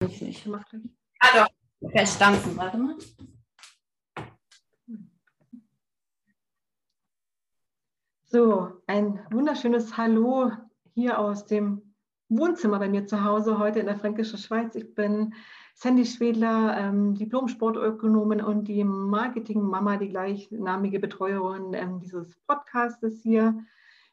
Ich mach gleich. Ah doch, verstanden. Warte mal. So, ein wunderschönes Hallo hier aus dem Wohnzimmer bei mir zu Hause, heute in der Fränkischen Schweiz. Ich bin Sandy Schwedler, ähm, Diplom-Sportökonomin und die Marketing-Mama, die gleichnamige Betreuerin ähm, dieses Podcastes hier.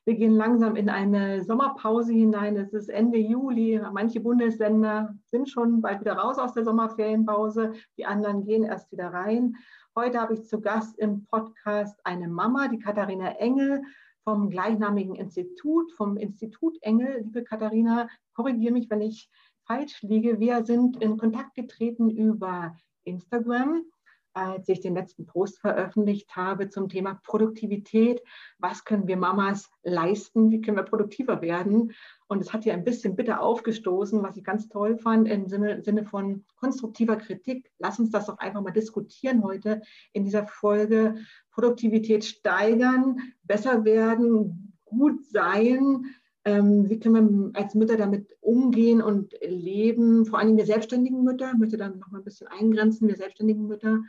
Wir gehen langsam in eine Sommerpause hinein. Es ist Ende Juli. Manche Bundesländer sind schon bald wieder raus aus der Sommerferienpause. Die anderen gehen erst wieder rein. Heute habe ich zu Gast im Podcast eine Mama, die Katharina Engel vom gleichnamigen Institut, vom Institut Engel. Liebe Katharina, korrigiere mich, wenn ich falsch liege. Wir sind in Kontakt getreten über Instagram als ich den letzten Post veröffentlicht habe zum Thema Produktivität. Was können wir Mamas leisten? Wie können wir produktiver werden? Und es hat ja ein bisschen bitter aufgestoßen, was ich ganz toll fand im Sinne, Sinne von konstruktiver Kritik. Lass uns das doch einfach mal diskutieren heute in dieser Folge. Produktivität steigern, besser werden, gut sein. Ähm, wie können wir als Mütter damit umgehen und leben? Vor allem wir selbstständigen Mütter, ich möchte dann noch mal ein bisschen eingrenzen, wir selbstständigen Mütter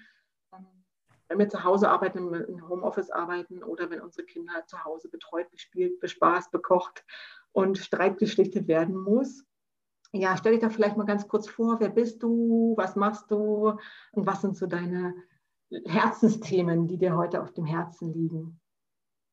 wenn wir zu Hause arbeiten, im Homeoffice arbeiten oder wenn unsere Kinder zu Hause betreut, gespielt, bespaßt, bekocht und Streit geschlichtet werden muss. Ja, stell dich da vielleicht mal ganz kurz vor, wer bist du, was machst du und was sind so deine Herzensthemen, die dir heute auf dem Herzen liegen?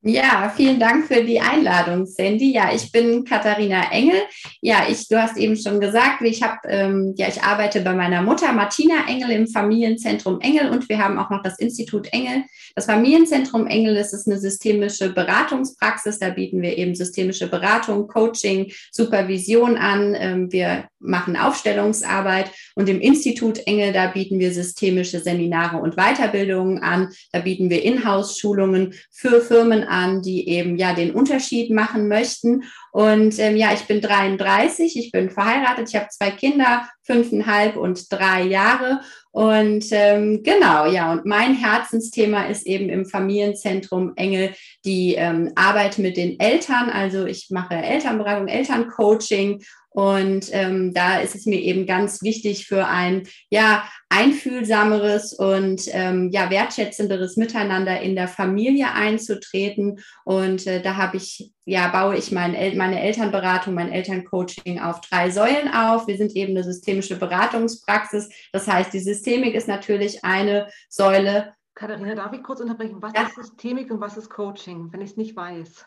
Ja, vielen Dank für die Einladung, Sandy. Ja, ich bin Katharina Engel. Ja, ich, du hast eben schon gesagt, ich habe, ähm, ja, ich arbeite bei meiner Mutter Martina Engel im Familienzentrum Engel und wir haben auch noch das Institut Engel. Das Familienzentrum Engel das ist eine systemische Beratungspraxis. Da bieten wir eben systemische Beratung, Coaching, Supervision an. Ähm, wir machen Aufstellungsarbeit und im Institut Engel, da bieten wir systemische Seminare und Weiterbildungen an. Da bieten wir Inhouse-Schulungen für Firmen an, die eben ja den Unterschied machen möchten. Und ähm, ja, ich bin 33, ich bin verheiratet, ich habe zwei Kinder, fünfeinhalb und drei Jahre. Und ähm, genau, ja, und mein Herzensthema ist eben im Familienzentrum Engel die ähm, Arbeit mit den Eltern. Also ich mache Elternberatung, Elterncoaching und ähm, da ist es mir eben ganz wichtig für ein ja einfühlsameres und ähm, ja wertschätzenderes Miteinander in der Familie einzutreten. Und äh, da habe ich ja baue ich mein meine Elternberatung, mein Elterncoaching auf drei Säulen auf. Wir sind eben eine systemische Beratungspraxis. Das heißt, die Systemik ist natürlich eine Säule. Katharina, darf ich kurz unterbrechen? Was ja. ist Systemik und was ist Coaching, wenn ich es nicht weiß?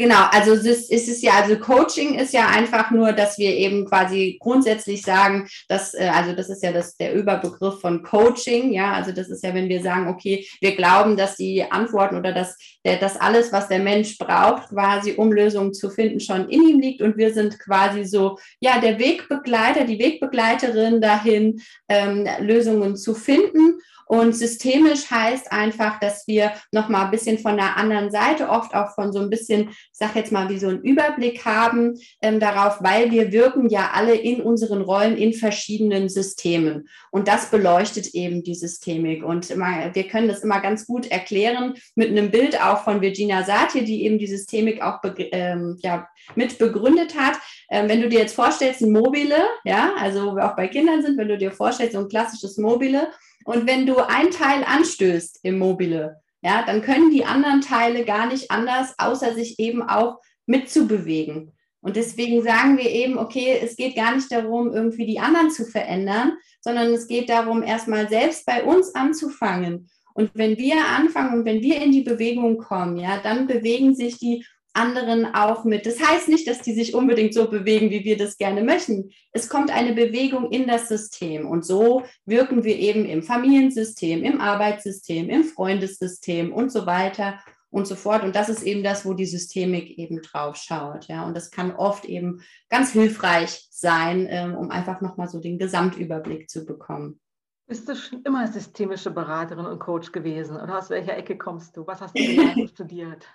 Genau, also es ist, es ist ja, also Coaching ist ja einfach nur, dass wir eben quasi grundsätzlich sagen, dass, äh, also das ist ja das, der Überbegriff von Coaching, ja, also das ist ja, wenn wir sagen, okay, wir glauben, dass die Antworten oder dass, dass alles, was der Mensch braucht, quasi, um Lösungen zu finden, schon in ihm liegt und wir sind quasi so, ja, der Wegbegleiter, die Wegbegleiterin dahin, ähm, Lösungen zu finden und systemisch heißt einfach, dass wir nochmal ein bisschen von der anderen Seite, oft auch von so ein bisschen, ich sag jetzt mal, wie so einen Überblick haben ähm, darauf, weil wir wirken ja alle in unseren Rollen in verschiedenen Systemen. Und das beleuchtet eben die Systemik. Und immer, wir können das immer ganz gut erklären mit einem Bild auch von Virginia Satir, die eben die Systemik auch ähm, ja, mit begründet hat. Ähm, wenn du dir jetzt vorstellst, ein Mobile, ja, also wo wir auch bei Kindern sind, wenn du dir vorstellst, so ein klassisches Mobile, und wenn du ein Teil anstößt im Mobile, ja, dann können die anderen Teile gar nicht anders, außer sich eben auch mitzubewegen. Und deswegen sagen wir eben, okay, es geht gar nicht darum, irgendwie die anderen zu verändern, sondern es geht darum, erstmal selbst bei uns anzufangen. Und wenn wir anfangen und wenn wir in die Bewegung kommen, ja, dann bewegen sich die anderen auch mit. Das heißt nicht, dass die sich unbedingt so bewegen, wie wir das gerne möchten. Es kommt eine Bewegung in das System und so wirken wir eben im Familiensystem, im Arbeitssystem, im Freundessystem und so weiter und so fort. Und das ist eben das, wo die Systemik eben drauf schaut. Ja, und das kann oft eben ganz hilfreich sein, ähm, um einfach nochmal so den Gesamtüberblick zu bekommen. Bist du schon immer systemische Beraterin und Coach gewesen? Oder aus welcher Ecke kommst du? Was hast du studiert?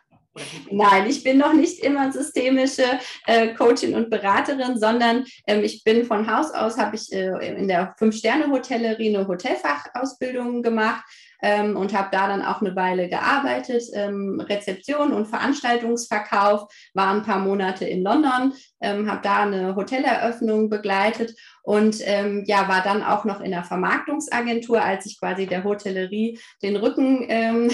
Nein, ich bin noch nicht immer systemische äh, Coachin und Beraterin, sondern ähm, ich bin von Haus aus, habe ich äh, in der Fünf-Sterne-Hotellerie eine Hotelfachausbildung gemacht ähm, und habe da dann auch eine Weile gearbeitet, ähm, Rezeption und Veranstaltungsverkauf, war ein paar Monate in London, ähm, habe da eine Hoteleröffnung begleitet und ähm, ja, war dann auch noch in der Vermarktungsagentur, als ich quasi der Hotellerie den Rücken ähm,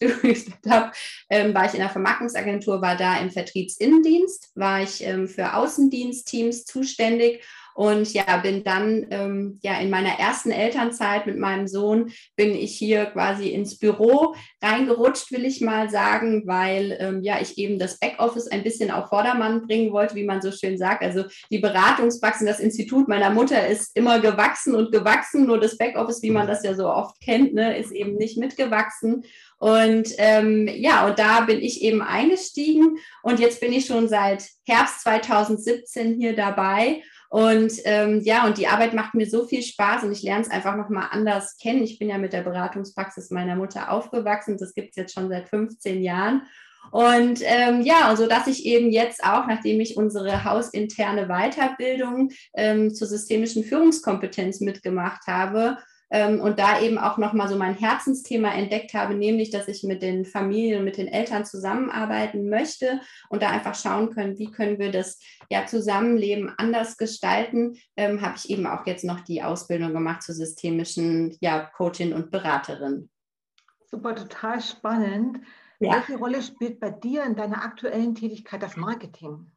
habe, ähm, war ich in der Vermarktungsagentur, war da im Vertriebsinnendienst, war ich ähm, für Außendienstteams zuständig und ja, bin dann ähm, ja in meiner ersten Elternzeit mit meinem Sohn bin ich hier quasi ins Büro reingerutscht, will ich mal sagen, weil ähm, ja ich eben das Backoffice ein bisschen auf Vordermann bringen wollte, wie man so schön sagt. Also die Beratungspraxis, das Institut meiner Mutter ist immer gewachsen und gewachsen, nur das Backoffice, wie man das ja so oft kennt, ne, ist eben nicht mitgewachsen. Und ähm, ja, und da bin ich eben eingestiegen und jetzt bin ich schon seit Herbst 2017 hier dabei und ähm, ja, und die Arbeit macht mir so viel Spaß und ich lerne es einfach nochmal anders kennen. Ich bin ja mit der Beratungspraxis meiner Mutter aufgewachsen. Das gibt es jetzt schon seit 15 Jahren. Und ähm, ja, so dass ich eben jetzt auch, nachdem ich unsere hausinterne Weiterbildung ähm, zur systemischen Führungskompetenz mitgemacht habe, ähm, und da eben auch nochmal so mein Herzensthema entdeckt habe, nämlich, dass ich mit den Familien und mit den Eltern zusammenarbeiten möchte und da einfach schauen können, wie können wir das ja, Zusammenleben anders gestalten, ähm, habe ich eben auch jetzt noch die Ausbildung gemacht zur systemischen ja, Coachin und Beraterin. Super, total spannend. Ja. Welche Rolle spielt bei dir in deiner aktuellen Tätigkeit das Marketing?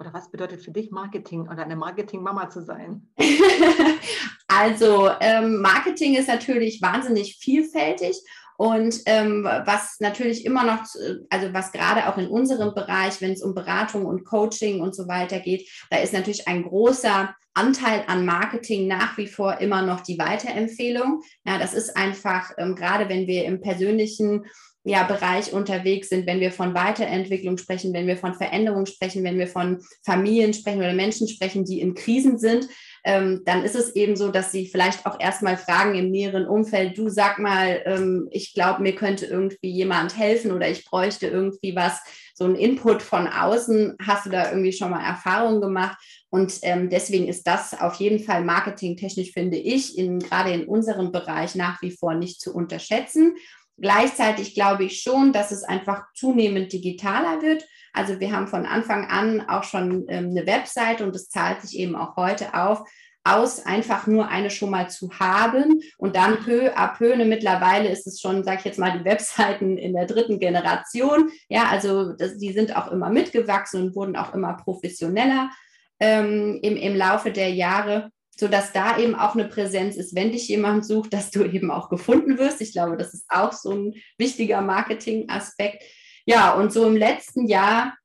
Oder was bedeutet für dich Marketing oder eine Marketing-Mama zu sein? also ähm, Marketing ist natürlich wahnsinnig vielfältig und ähm, was natürlich immer noch, also was gerade auch in unserem Bereich, wenn es um Beratung und Coaching und so weiter geht, da ist natürlich ein großer Anteil an Marketing nach wie vor immer noch die Weiterempfehlung. Ja, das ist einfach, ähm, gerade wenn wir im persönlichen ja, Bereich unterwegs sind, wenn wir von Weiterentwicklung sprechen, wenn wir von Veränderung sprechen, wenn wir von Familien sprechen oder Menschen sprechen, die in Krisen sind, ähm, dann ist es eben so, dass sie vielleicht auch erstmal fragen im näheren Umfeld, du sag mal, ähm, ich glaube, mir könnte irgendwie jemand helfen oder ich bräuchte irgendwie was, so ein Input von außen. Hast du da irgendwie schon mal Erfahrungen gemacht? Und ähm, deswegen ist das auf jeden Fall marketingtechnisch, finde ich, in, gerade in unserem Bereich nach wie vor nicht zu unterschätzen. Gleichzeitig glaube ich schon, dass es einfach zunehmend digitaler wird. Also wir haben von Anfang an auch schon ähm, eine Website und es zahlt sich eben auch heute auf, aus, einfach nur eine schon mal zu haben und dann peu à peu, ne, mittlerweile ist es schon, sage ich jetzt mal, die Webseiten in der dritten Generation. Ja, also das, die sind auch immer mitgewachsen und wurden auch immer professioneller ähm, im, im Laufe der Jahre sodass da eben auch eine Präsenz ist, wenn dich jemand sucht, dass du eben auch gefunden wirst. Ich glaube, das ist auch so ein wichtiger Marketing-Aspekt. Ja, und so im letzten Jahr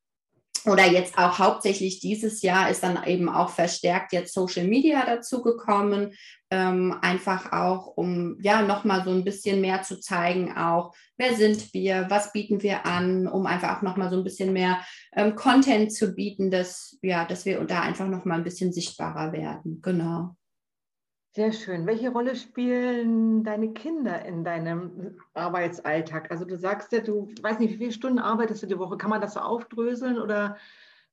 oder jetzt auch hauptsächlich dieses Jahr ist dann eben auch verstärkt jetzt Social Media dazugekommen, ähm, einfach auch, um ja nochmal so ein bisschen mehr zu zeigen, auch wer sind wir, was bieten wir an, um einfach auch nochmal so ein bisschen mehr ähm, Content zu bieten, dass, ja, dass wir da einfach nochmal ein bisschen sichtbarer werden. Genau. Sehr schön. Welche Rolle spielen deine Kinder in deinem Arbeitsalltag? Also du sagst ja, du weißt nicht, wie viele Stunden arbeitest du die Woche? Kann man das so aufdröseln oder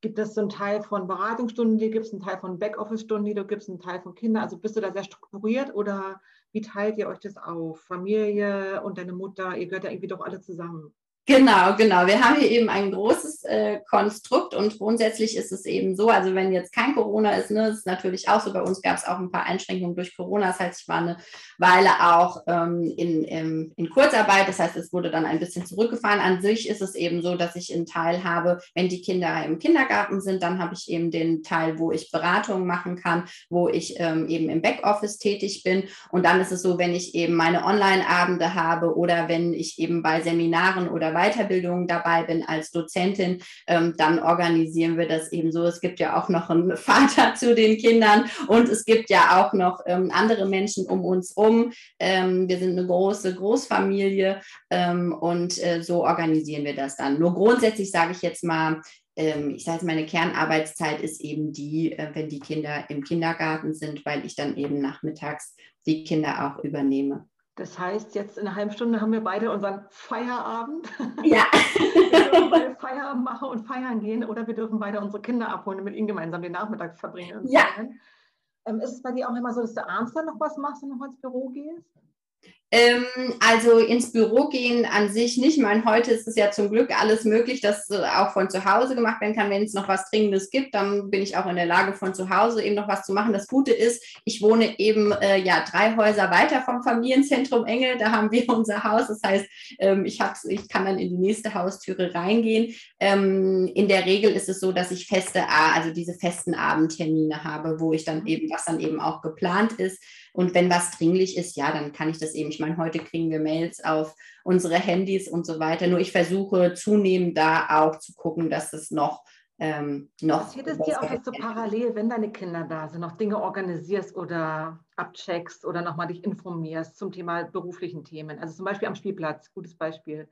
gibt es so einen Teil von Beratungsstunden, die gibt es einen Teil von Backoffice-Stunden, die du gibst, einen Teil von Kindern? Also bist du da sehr strukturiert oder wie teilt ihr euch das auf? Familie und deine Mutter, ihr gehört ja irgendwie doch alle zusammen. Genau, genau. Wir haben hier eben ein großes äh, Konstrukt und grundsätzlich ist es eben so, also wenn jetzt kein Corona ist, ne, ist natürlich auch so, bei uns gab es auch ein paar Einschränkungen durch Corona, das heißt, ich war eine Weile auch ähm, in, in, in, Kurzarbeit, das heißt, es wurde dann ein bisschen zurückgefahren. An sich ist es eben so, dass ich einen Teil habe, wenn die Kinder im Kindergarten sind, dann habe ich eben den Teil, wo ich Beratungen machen kann, wo ich ähm, eben im Backoffice tätig bin und dann ist es so, wenn ich eben meine Online-Abende habe oder wenn ich eben bei Seminaren oder Weiterbildung dabei bin als Dozentin, ähm, dann organisieren wir das eben so. Es gibt ja auch noch einen Vater zu den Kindern und es gibt ja auch noch ähm, andere Menschen um uns herum. Ähm, wir sind eine große Großfamilie ähm, und äh, so organisieren wir das dann. Nur grundsätzlich sage ich jetzt mal, ähm, ich sage, meine Kernarbeitszeit ist eben die, äh, wenn die Kinder im Kindergarten sind, weil ich dann eben nachmittags die Kinder auch übernehme. Das heißt, jetzt in einer halben Stunde haben wir beide unseren Feierabend. Ja. wir dürfen beide Feierabend machen und feiern gehen oder wir dürfen beide unsere Kinder abholen und mit ihnen gemeinsam den Nachmittag verbringen. Ja. Ähm, ist es bei dir auch immer so, dass du abends dann noch was machst und noch ins Büro gehst? Ähm, also ins Büro gehen an sich nicht. Ich meine, heute ist es ja zum Glück alles möglich, dass auch von zu Hause gemacht werden kann. Wenn es noch was Dringendes gibt, dann bin ich auch in der Lage, von zu Hause eben noch was zu machen. Das Gute ist, ich wohne eben äh, ja drei Häuser weiter vom Familienzentrum Engel. Da haben wir unser Haus. Das heißt, ähm, ich, ich kann dann in die nächste Haustüre reingehen. Ähm, in der Regel ist es so, dass ich feste, also diese festen Abendtermine habe, wo ich dann eben, was dann eben auch geplant ist. Und wenn was dringlich ist, ja, dann kann ich das eben. Ich meine, heute kriegen wir Mails auf unsere Handys und so weiter. Nur ich versuche zunehmend da auch zu gucken, dass es noch ähm, noch. Passiert es dir auch jetzt so parallel, wenn deine Kinder da sind, noch Dinge organisierst oder abcheckst oder nochmal dich informierst zum Thema beruflichen Themen? Also zum Beispiel am Spielplatz, gutes Beispiel.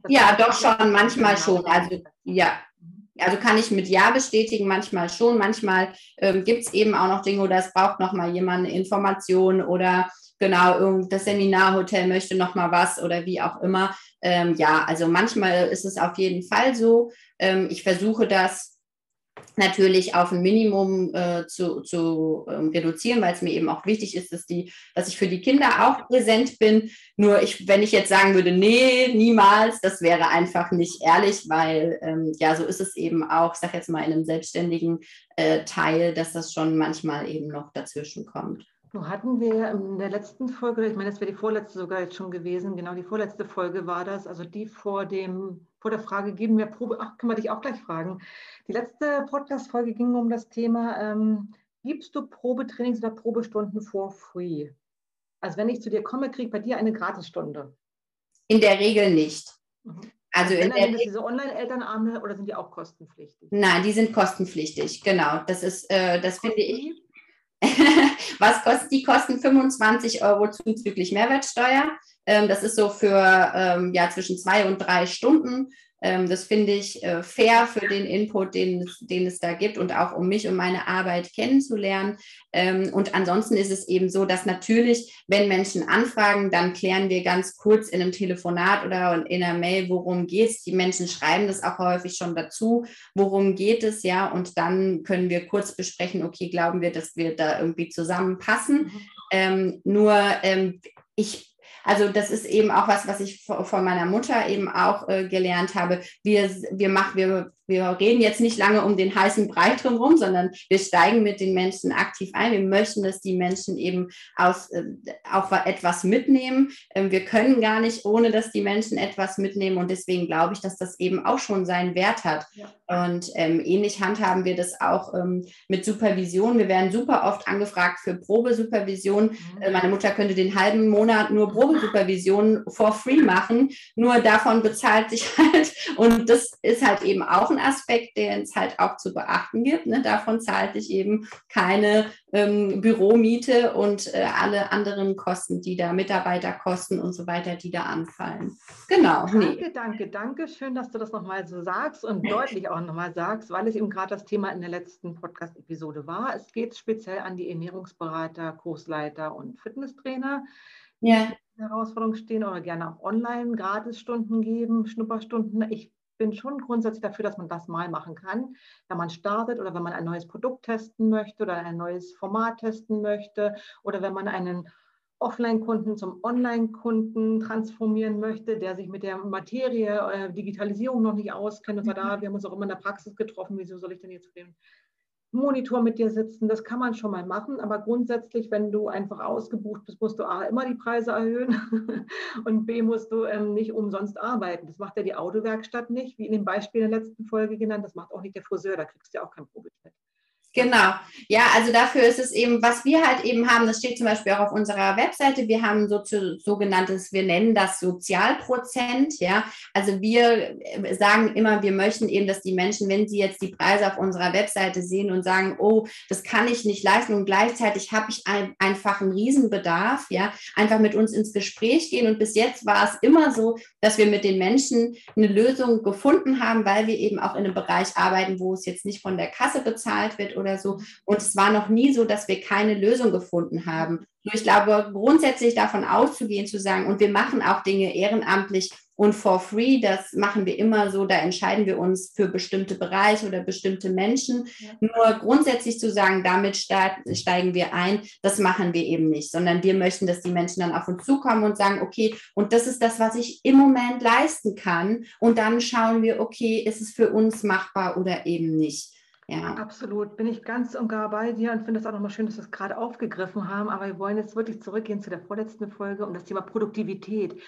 Das ja, doch schon, manchmal schon. Also ja, mhm. Also kann ich mit Ja bestätigen, manchmal schon, manchmal ähm, gibt es eben auch noch Dinge oder es braucht nochmal jemand eine Information oder genau, das Seminarhotel möchte nochmal was oder wie auch immer. Ähm, ja, also manchmal ist es auf jeden Fall so. Ähm, ich versuche das natürlich auf ein Minimum äh, zu, zu ähm, reduzieren, weil es mir eben auch wichtig ist, dass, die, dass ich für die Kinder auch präsent bin. Nur ich, wenn ich jetzt sagen würde, nee, niemals, das wäre einfach nicht ehrlich, weil ähm, ja, so ist es eben auch, sage jetzt mal in einem selbstständigen äh, Teil, dass das schon manchmal eben noch dazwischen kommt. Nun hatten wir in der letzten Folge, ich meine, das wäre die vorletzte sogar jetzt schon gewesen, genau die vorletzte Folge war das, also die vor dem, vor der Frage, geben wir Probe, ach, können wir dich auch gleich fragen. Die letzte Podcast-Folge ging um das Thema, ähm, gibst du Probetrainings oder Probestunden for free? Also wenn ich zu dir komme, kriege ich bei dir eine Gratisstunde. In der Regel nicht. Mhm. Also in der diese Online-Elternarme oder sind die auch kostenpflichtig? Nein, die sind kostenpflichtig, genau. Das ist, äh, das finde ich. Was kostet die? Kosten 25 Euro zuzüglich Mehrwertsteuer. Ähm, das ist so für ähm, ja, zwischen zwei und drei Stunden. Ähm, das finde ich äh, fair für den Input, den, den es da gibt und auch um mich und meine Arbeit kennenzulernen. Ähm, und ansonsten ist es eben so, dass natürlich, wenn Menschen anfragen, dann klären wir ganz kurz in einem Telefonat oder in einer Mail, worum geht es. Die Menschen schreiben das auch häufig schon dazu, worum geht es, ja. Und dann können wir kurz besprechen, okay, glauben wir, dass wir da irgendwie zusammenpassen. Mhm. Ähm, nur ähm, ich also das ist eben auch was, was ich von meiner Mutter eben auch äh, gelernt habe. Wir, wir, machen, wir wir reden jetzt nicht lange um den heißen Brei drumherum, sondern wir steigen mit den Menschen aktiv ein. Wir möchten, dass die Menschen eben aus, äh, auch etwas mitnehmen. Ähm, wir können gar nicht, ohne dass die Menschen etwas mitnehmen. Und deswegen glaube ich, dass das eben auch schon seinen Wert hat. Ja. Und ähm, ähnlich handhaben wir das auch ähm, mit Supervision. Wir werden super oft angefragt für Probesupervision. Mhm. Äh, meine Mutter könnte den halben Monat nur Probesupervision for free machen. Nur davon bezahlt sich halt. Und das ist halt eben auch ein Aspekt, den es halt auch zu beachten gibt. Ne? Davon zahlt ich eben keine ähm, Büromiete und äh, alle anderen Kosten, die da Mitarbeiterkosten und so weiter, die da anfallen. Genau. Danke, nee. danke, danke. Schön, dass du das nochmal so sagst und deutlich auch nochmal sagst, weil es eben gerade das Thema in der letzten Podcast-Episode war. Es geht speziell an die Ernährungsberater, Kursleiter und Fitnesstrainer. Ja. Herausforderungen stehen oder gerne auch online Gratisstunden geben, Schnupperstunden. Ich bin schon grundsätzlich dafür, dass man das mal machen kann, wenn man startet oder wenn man ein neues Produkt testen möchte oder ein neues Format testen möchte oder wenn man einen Offline-Kunden zum Online-Kunden transformieren möchte, der sich mit der Materie äh, Digitalisierung noch nicht auskennt und sagt, ah, wir haben uns auch immer in der Praxis getroffen, wieso soll ich denn jetzt den Monitor mit dir sitzen, das kann man schon mal machen, aber grundsätzlich, wenn du einfach ausgebucht bist, musst du A, immer die Preise erhöhen und B, musst du ähm, nicht umsonst arbeiten. Das macht ja die Autowerkstatt nicht, wie in dem Beispiel in der letzten Folge genannt, das macht auch nicht der Friseur, da kriegst du ja auch kein Probetritt. Genau. Ja, also dafür ist es eben, was wir halt eben haben, das steht zum Beispiel auch auf unserer Webseite, wir haben so zu, sogenanntes, wir nennen das Sozialprozent, ja. Also wir sagen immer, wir möchten eben, dass die Menschen, wenn sie jetzt die Preise auf unserer Webseite sehen und sagen, oh, das kann ich nicht leisten und gleichzeitig habe ich ein, einfach einen Riesenbedarf, ja, einfach mit uns ins Gespräch gehen. Und bis jetzt war es immer so, dass wir mit den Menschen eine Lösung gefunden haben, weil wir eben auch in einem Bereich arbeiten, wo es jetzt nicht von der Kasse bezahlt wird oder so. Und es war noch nie so, dass wir keine Lösung gefunden haben. Nur ich glaube, grundsätzlich davon auszugehen, zu sagen, und wir machen auch Dinge ehrenamtlich, und for free, das machen wir immer so, da entscheiden wir uns für bestimmte Bereiche oder bestimmte Menschen. Ja. Nur grundsätzlich zu sagen, damit steigen wir ein, das machen wir eben nicht, sondern wir möchten, dass die Menschen dann auf uns zukommen und sagen, okay, und das ist das, was ich im Moment leisten kann. Und dann schauen wir, okay, ist es für uns machbar oder eben nicht. Ja. Absolut, bin ich ganz und gar bei dir und finde es auch nochmal schön, dass wir es gerade aufgegriffen haben. Aber wir wollen jetzt wirklich zurückgehen zu der vorletzten Folge und das Thema Produktivität.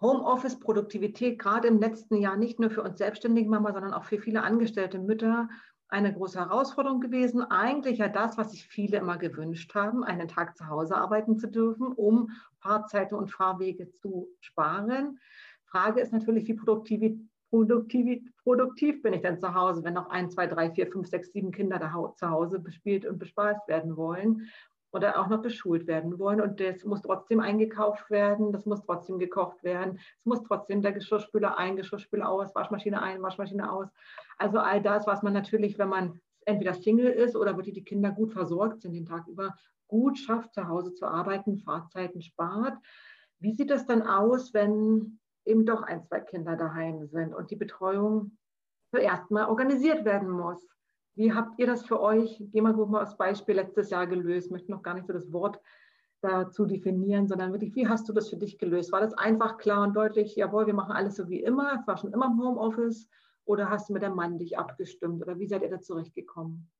Homeoffice, Produktivität, gerade im letzten Jahr nicht nur für uns selbstständige Mama, sondern auch für viele angestellte Mütter eine große Herausforderung gewesen. Eigentlich ja das, was sich viele immer gewünscht haben, einen Tag zu Hause arbeiten zu dürfen, um Fahrzeiten und Fahrwege zu sparen. Frage ist natürlich, wie produktiv, produktiv, produktiv bin ich denn zu Hause, wenn noch ein, zwei, drei, vier, fünf, sechs, sieben Kinder da zu Hause bespielt und bespaßt werden wollen oder auch noch beschult werden wollen. Und das muss trotzdem eingekauft werden, das muss trotzdem gekocht werden, es muss trotzdem der Geschirrspüler ein, Geschirrspüler aus, Waschmaschine ein, Waschmaschine aus. Also all das, was man natürlich, wenn man entweder Single ist oder wirklich die Kinder gut versorgt sind den Tag über, gut schafft, zu Hause zu arbeiten, Fahrzeiten spart. Wie sieht das dann aus, wenn eben doch ein, zwei Kinder daheim sind und die Betreuung zuerst mal organisiert werden muss? Wie habt ihr das für euch, gehen wir mal als Beispiel, letztes Jahr gelöst? Ich möchte noch gar nicht so das Wort dazu definieren, sondern wirklich, wie hast du das für dich gelöst? War das einfach klar und deutlich, jawohl, wir machen alles so wie immer, es war schon immer im Homeoffice oder hast du mit dem Mann dich abgestimmt oder wie seid ihr da zurechtgekommen?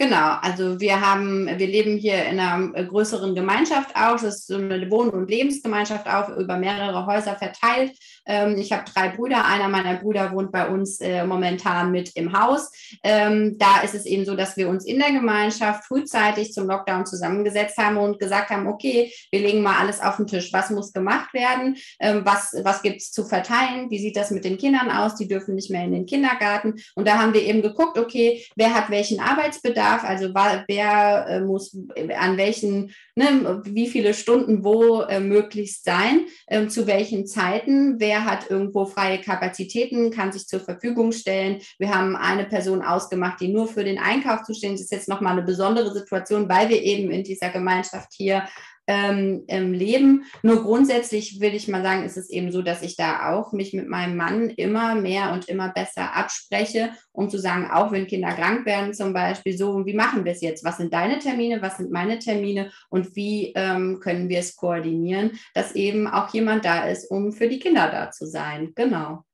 Genau, also wir haben, wir leben hier in einer äh, größeren Gemeinschaft auch. Das ist so eine Wohn- und Lebensgemeinschaft auch über mehrere Häuser verteilt. Ähm, ich habe drei Brüder. Einer meiner Brüder wohnt bei uns äh, momentan mit im Haus. Ähm, da ist es eben so, dass wir uns in der Gemeinschaft frühzeitig zum Lockdown zusammengesetzt haben und gesagt haben, okay, wir legen mal alles auf den Tisch. Was muss gemacht werden? Ähm, was was gibt es zu verteilen? Wie sieht das mit den Kindern aus? Die dürfen nicht mehr in den Kindergarten. Und da haben wir eben geguckt, okay, wer hat welchen Arbeitsbedarf? Darf, also wer äh, muss an welchen, ne, wie viele Stunden wo äh, möglichst sein, äh, zu welchen Zeiten, wer hat irgendwo freie Kapazitäten, kann sich zur Verfügung stellen. Wir haben eine Person ausgemacht, die nur für den Einkauf zuständig ist. Das ist jetzt nochmal eine besondere Situation, weil wir eben in dieser Gemeinschaft hier ähm, im Leben. Nur grundsätzlich will ich mal sagen, ist es eben so, dass ich da auch mich mit meinem Mann immer mehr und immer besser abspreche, um zu sagen, auch wenn Kinder krank werden zum Beispiel, so, wie machen wir es jetzt? Was sind deine Termine? Was sind meine Termine? Und wie ähm, können wir es koordinieren, dass eben auch jemand da ist, um für die Kinder da zu sein? Genau.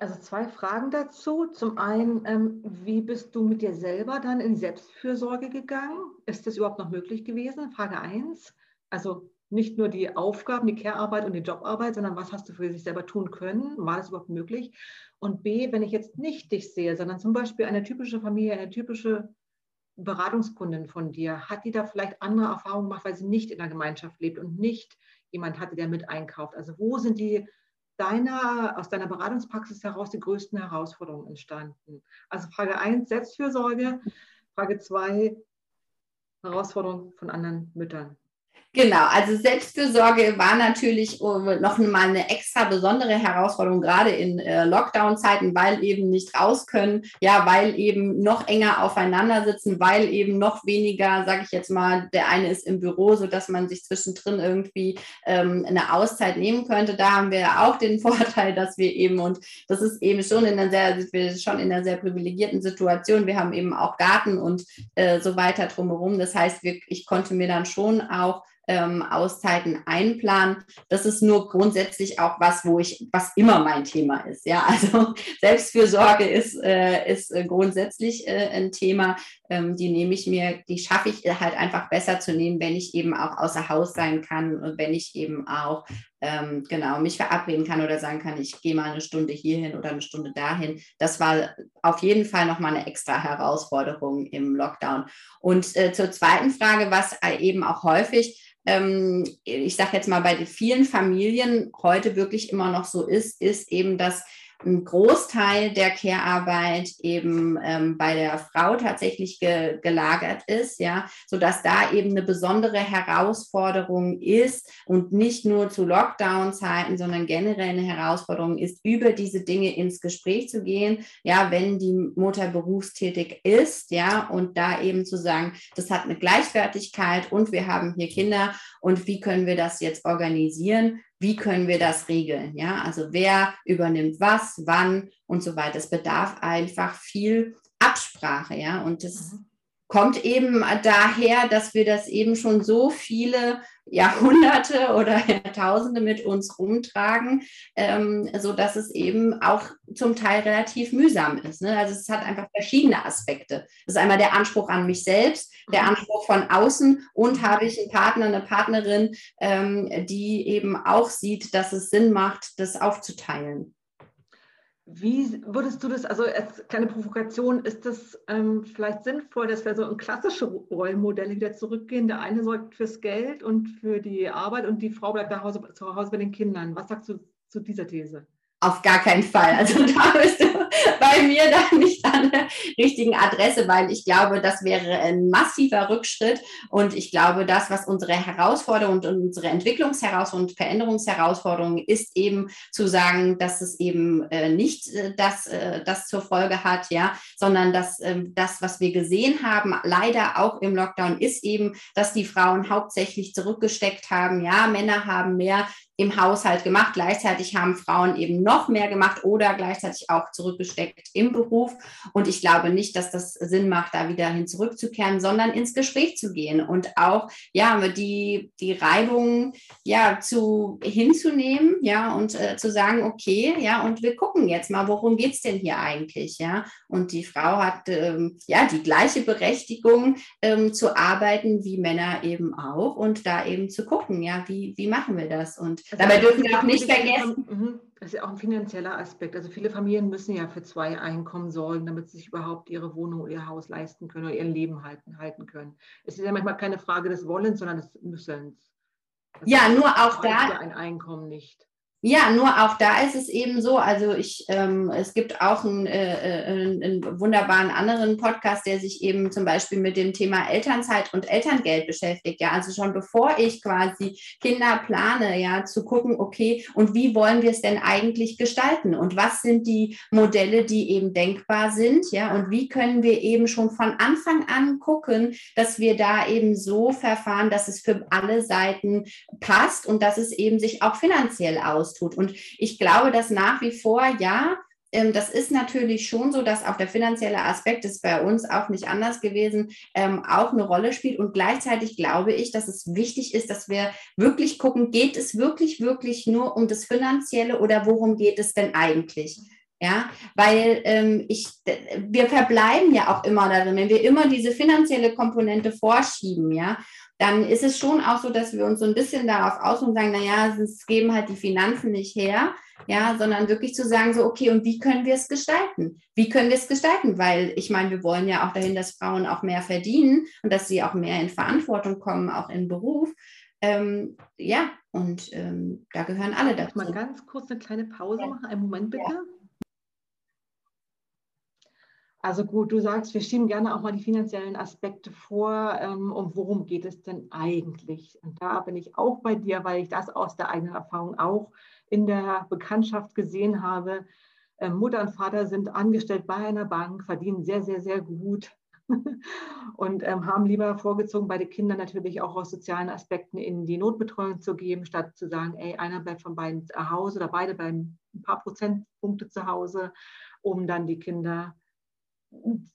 Also zwei Fragen dazu. Zum einen, ähm, wie bist du mit dir selber dann in Selbstfürsorge gegangen? Ist das überhaupt noch möglich gewesen? Frage eins. Also nicht nur die Aufgaben, die Care-Arbeit und die Jobarbeit, sondern was hast du für dich selber tun können? War das überhaupt möglich? Und B, wenn ich jetzt nicht dich sehe, sondern zum Beispiel eine typische Familie, eine typische Beratungskundin von dir, hat die da vielleicht andere Erfahrungen gemacht, weil sie nicht in der Gemeinschaft lebt und nicht jemand hatte, der mit einkauft? Also wo sind die deiner, aus deiner Beratungspraxis heraus die größten Herausforderungen entstanden? Also Frage 1, Selbstfürsorge. Frage 2, Herausforderungen von anderen Müttern. Genau, also Selbstfürsorge war natürlich oh, noch mal eine extra besondere Herausforderung, gerade in äh, Lockdown-Zeiten, weil eben nicht raus können, ja, weil eben noch enger aufeinander sitzen, weil eben noch weniger, sage ich jetzt mal, der eine ist im Büro, sodass man sich zwischendrin irgendwie ähm, eine Auszeit nehmen könnte. Da haben wir auch den Vorteil, dass wir eben, und das ist eben schon in einer sehr, wir schon in einer sehr privilegierten Situation, wir haben eben auch Garten und äh, so weiter drumherum. Das heißt, wir, ich konnte mir dann schon auch ähm, Auszeiten einplanen. Das ist nur grundsätzlich auch was, wo ich, was immer mein Thema ist. Ja, also Selbstfürsorge ist, äh, ist äh, grundsätzlich äh, ein Thema. Ähm, die nehme ich mir, die schaffe ich halt einfach besser zu nehmen, wenn ich eben auch außer Haus sein kann und wenn ich eben auch ähm, genau mich verabreden kann oder sagen kann, ich gehe mal eine Stunde hierhin oder eine Stunde dahin. Das war auf jeden Fall nochmal eine extra Herausforderung im Lockdown. Und äh, zur zweiten Frage, was äh, eben auch häufig ähm, ich sage jetzt mal, bei den vielen Familien heute wirklich immer noch so ist, ist eben, dass ein Großteil der Care-Arbeit eben ähm, bei der Frau tatsächlich ge gelagert ist, ja, sodass da eben eine besondere Herausforderung ist und nicht nur zu Lockdown-Zeiten, sondern generell eine Herausforderung ist, über diese Dinge ins Gespräch zu gehen, ja, wenn die Mutter berufstätig ist, ja, und da eben zu sagen, das hat eine Gleichwertigkeit und wir haben hier Kinder und wie können wir das jetzt organisieren? Wie können wir das regeln? Ja, also wer übernimmt was, wann und so weiter. Es bedarf einfach viel Absprache, ja, und das mhm kommt eben daher, dass wir das eben schon so viele Jahrhunderte oder Jahrtausende mit uns rumtragen, ähm, so dass es eben auch zum Teil relativ mühsam ist. Ne? Also es hat einfach verschiedene Aspekte. Das ist einmal der Anspruch an mich selbst, der mhm. Anspruch von außen und habe ich einen Partner, eine Partnerin, ähm, die eben auch sieht, dass es Sinn macht, das aufzuteilen. Wie würdest du das, also als kleine Provokation, ist das ähm, vielleicht sinnvoll, dass wir so in klassische Rollenmodelle wieder zurückgehen? Der eine sorgt fürs Geld und für die Arbeit und die Frau bleibt Hause, zu Hause bei den Kindern. Was sagst du zu dieser These? Auf gar keinen Fall. Also da du bei mir dann nicht an der richtigen Adresse, weil ich glaube, das wäre ein massiver Rückschritt. Und ich glaube, das, was unsere Herausforderung und unsere Entwicklungsherausforderung und Veränderungsherausforderung ist, eben zu sagen, dass es eben äh, nicht äh, das, äh, das zur Folge hat, ja, sondern dass äh, das, was wir gesehen haben, leider auch im Lockdown, ist eben, dass die Frauen hauptsächlich zurückgesteckt haben. Ja, Männer haben mehr im Haushalt gemacht. Gleichzeitig haben Frauen eben noch mehr gemacht oder gleichzeitig auch zurückgesteckt im Beruf. Und ich glaube nicht, dass das Sinn macht, da wieder hin zurückzukehren, sondern ins Gespräch zu gehen und auch ja die die Reibung ja zu hinzunehmen, ja und äh, zu sagen, okay, ja und wir gucken jetzt mal, worum geht's denn hier eigentlich, ja? Und die Frau hat ähm, ja die gleiche Berechtigung ähm, zu arbeiten wie Männer eben auch und da eben zu gucken, ja, wie wie machen wir das und also Dabei dürfen wir auch nicht vergessen. Mhm. Das ist ja auch ein finanzieller Aspekt. Also viele Familien müssen ja für zwei Einkommen sorgen, damit sie sich überhaupt ihre Wohnung oder ihr Haus leisten können oder ihr Leben halten, halten können. Es ist ja manchmal keine Frage des Wollens, sondern des Müssens. Das ja, nur auch da. Ein Einkommen nicht. Ja, nur auch da ist es eben so. Also ich, ähm, es gibt auch einen, äh, äh, einen wunderbaren anderen Podcast, der sich eben zum Beispiel mit dem Thema Elternzeit und Elterngeld beschäftigt. Ja, also schon bevor ich quasi Kinder plane, ja, zu gucken, okay, und wie wollen wir es denn eigentlich gestalten? Und was sind die Modelle, die eben denkbar sind? Ja, und wie können wir eben schon von Anfang an gucken, dass wir da eben so verfahren, dass es für alle Seiten passt und dass es eben sich auch finanziell aus austut. Und ich glaube, dass nach wie vor, ja, ähm, das ist natürlich schon so, dass auch der finanzielle Aspekt ist bei uns auch nicht anders gewesen, ähm, auch eine Rolle spielt. Und gleichzeitig glaube ich, dass es wichtig ist, dass wir wirklich gucken, geht es wirklich, wirklich nur um das Finanzielle oder worum geht es denn eigentlich? Ja, weil ähm, ich, wir verbleiben ja auch immer darin, wenn wir immer diese finanzielle Komponente vorschieben, ja, dann ist es schon auch so, dass wir uns so ein bisschen darauf ausruhen und sagen, naja, es geben halt die Finanzen nicht her, ja, sondern wirklich zu sagen, so, okay, und wie können wir es gestalten? Wie können wir es gestalten? Weil ich meine, wir wollen ja auch dahin, dass Frauen auch mehr verdienen und dass sie auch mehr in Verantwortung kommen, auch im Beruf. Ähm, ja, und ähm, da gehören alle dazu. Mal ganz kurz eine kleine Pause machen. Einen Moment bitte. Ja. Also gut, du sagst, wir schieben gerne auch mal die finanziellen Aspekte vor. Ähm, und worum geht es denn eigentlich? Und da bin ich auch bei dir, weil ich das aus der eigenen Erfahrung auch in der Bekanntschaft gesehen habe. Ähm, Mutter und Vater sind angestellt bei einer Bank, verdienen sehr, sehr, sehr gut und ähm, haben lieber vorgezogen, bei den Kindern natürlich auch aus sozialen Aspekten in die Notbetreuung zu geben, statt zu sagen, ey, einer bleibt von beiden zu Hause oder beide bleiben ein paar Prozentpunkte zu Hause, um dann die Kinder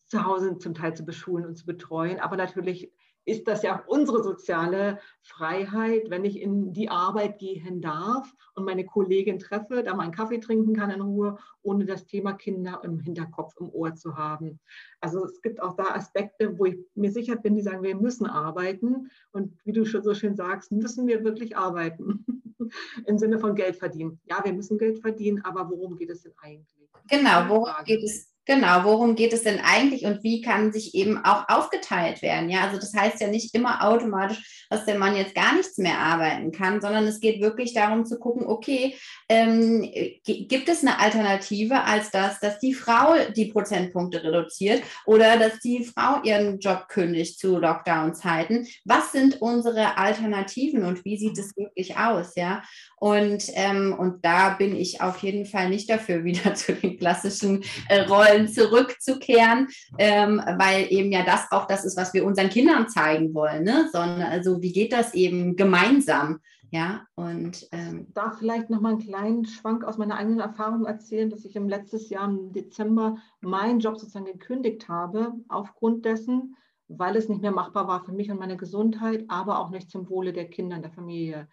zu Hause zum Teil zu beschulen und zu betreuen. Aber natürlich ist das ja auch unsere soziale Freiheit, wenn ich in die Arbeit gehen darf und meine Kollegin treffe, da mal einen Kaffee trinken kann in Ruhe, ohne das Thema Kinder im Hinterkopf, im Ohr zu haben. Also es gibt auch da Aspekte, wo ich mir sicher bin, die sagen, wir müssen arbeiten. Und wie du schon so schön sagst, müssen wir wirklich arbeiten im Sinne von Geld verdienen. Ja, wir müssen Geld verdienen, aber worum geht es denn eigentlich? Genau, worum geht es Genau, worum geht es denn eigentlich und wie kann sich eben auch aufgeteilt werden? Ja, also das heißt ja nicht immer automatisch, dass der Mann jetzt gar nichts mehr arbeiten kann, sondern es geht wirklich darum zu gucken, okay, ähm, gibt es eine Alternative als das, dass die Frau die Prozentpunkte reduziert oder dass die Frau ihren Job kündigt zu Lockdown-Zeiten? Was sind unsere Alternativen und wie sieht es wirklich aus? Ja, und, ähm, und da bin ich auf jeden Fall nicht dafür, wieder zu den klassischen äh, Rollen Rollen zurückzukehren, ähm, weil eben ja das auch das ist, was wir unseren Kindern zeigen wollen, ne? sondern also wie geht das eben gemeinsam? Ja, und ähm, ich darf vielleicht noch mal einen kleinen Schwank aus meiner eigenen Erfahrung erzählen, dass ich im letzten Jahr im Dezember meinen Job sozusagen gekündigt habe, aufgrund dessen, weil es nicht mehr machbar war für mich und meine Gesundheit, aber auch nicht zum Wohle der Kinder in der Familie.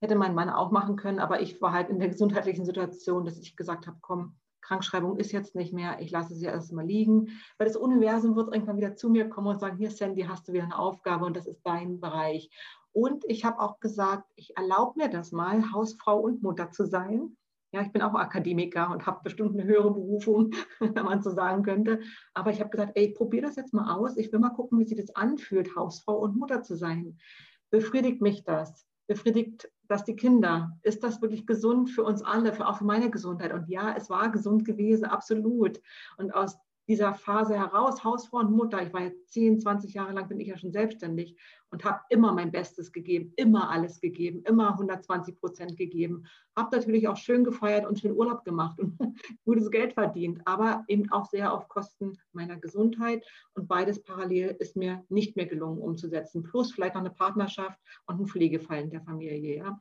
Hätte mein Mann auch machen können, aber ich war halt in der gesundheitlichen Situation, dass ich gesagt habe, komm, Krankschreibung ist jetzt nicht mehr, ich lasse sie erstmal liegen, weil das Universum wird irgendwann wieder zu mir kommen und sagen, hier Sandy, hast du wieder eine Aufgabe und das ist dein Bereich. Und ich habe auch gesagt, ich erlaube mir das mal, Hausfrau und Mutter zu sein. Ja, ich bin auch Akademiker und habe bestimmt eine höhere Berufung, wenn man so sagen könnte. Aber ich habe gesagt, ey, probier das jetzt mal aus. Ich will mal gucken, wie sich das anfühlt, Hausfrau und Mutter zu sein. Befriedigt mich das? befriedigt das die Kinder? Ist das wirklich gesund für uns alle, für, auch für meine Gesundheit? Und ja, es war gesund gewesen, absolut. Und aus dieser Phase heraus, Hausfrau und Mutter, ich war jetzt 10, 20 Jahre lang, bin ich ja schon selbstständig und habe immer mein Bestes gegeben, immer alles gegeben, immer 120 Prozent gegeben. Habe natürlich auch schön gefeiert und schön Urlaub gemacht und gutes Geld verdient, aber eben auch sehr auf Kosten meiner Gesundheit. Und beides parallel ist mir nicht mehr gelungen umzusetzen. Plus vielleicht noch eine Partnerschaft und ein Pflegefall in der Familie. Ja.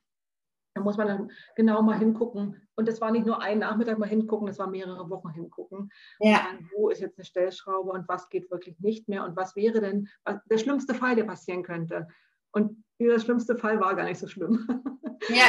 Da muss man dann genau mal hingucken. Und das war nicht nur ein Nachmittag mal hingucken, das war mehrere Wochen hingucken. Ja. Dann, wo ist jetzt eine Stellschraube und was geht wirklich nicht mehr und was wäre denn der schlimmste Fall, der passieren könnte. Und dieser schlimmste Fall war gar nicht so schlimm. Ja,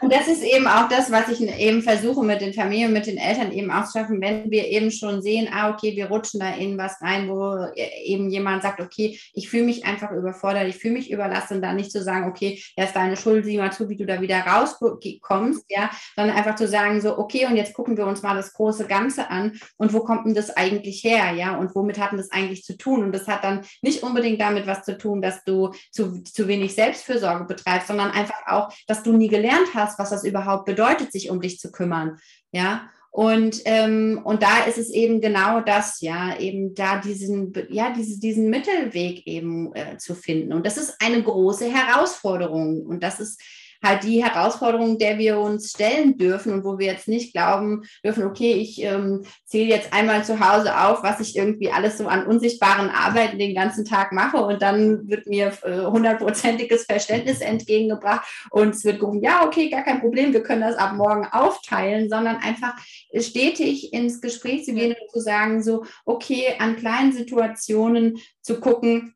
und das ist eben auch das, was ich eben versuche mit den Familien, mit den Eltern eben auch zu schaffen, wenn wir eben schon sehen, ah, okay, wir rutschen da in was rein, wo eben jemand sagt, okay, ich fühle mich einfach überfordert, ich fühle mich überlastet und dann nicht zu sagen, okay, ja, ist deine Schuld, sieh mal zu, wie du da wieder rauskommst, ja, sondern einfach zu sagen, so, okay, und jetzt gucken wir uns mal das große Ganze an und wo kommt denn das eigentlich her, ja, und womit hat denn das eigentlich zu tun? Und das hat dann nicht unbedingt damit was zu tun, dass du zu, zu wenig Selbstfürsorge betreibst, sondern einfach auch, dass du nie gelernt hast, was das überhaupt bedeutet, sich um dich zu kümmern. Ja, und, ähm, und da ist es eben genau das, ja, eben da diesen, ja, diese, diesen Mittelweg eben äh, zu finden. Und das ist eine große Herausforderung. Und das ist halt die Herausforderung, der wir uns stellen dürfen und wo wir jetzt nicht glauben dürfen, okay, ich ähm, zähle jetzt einmal zu Hause auf, was ich irgendwie alles so an unsichtbaren Arbeiten den ganzen Tag mache und dann wird mir äh, hundertprozentiges äh, Verständnis entgegengebracht und es wird gerufen, ja, okay, gar kein Problem, wir können das ab morgen aufteilen, sondern einfach stetig ins Gespräch zu gehen und zu sagen, so, okay, an kleinen Situationen zu gucken,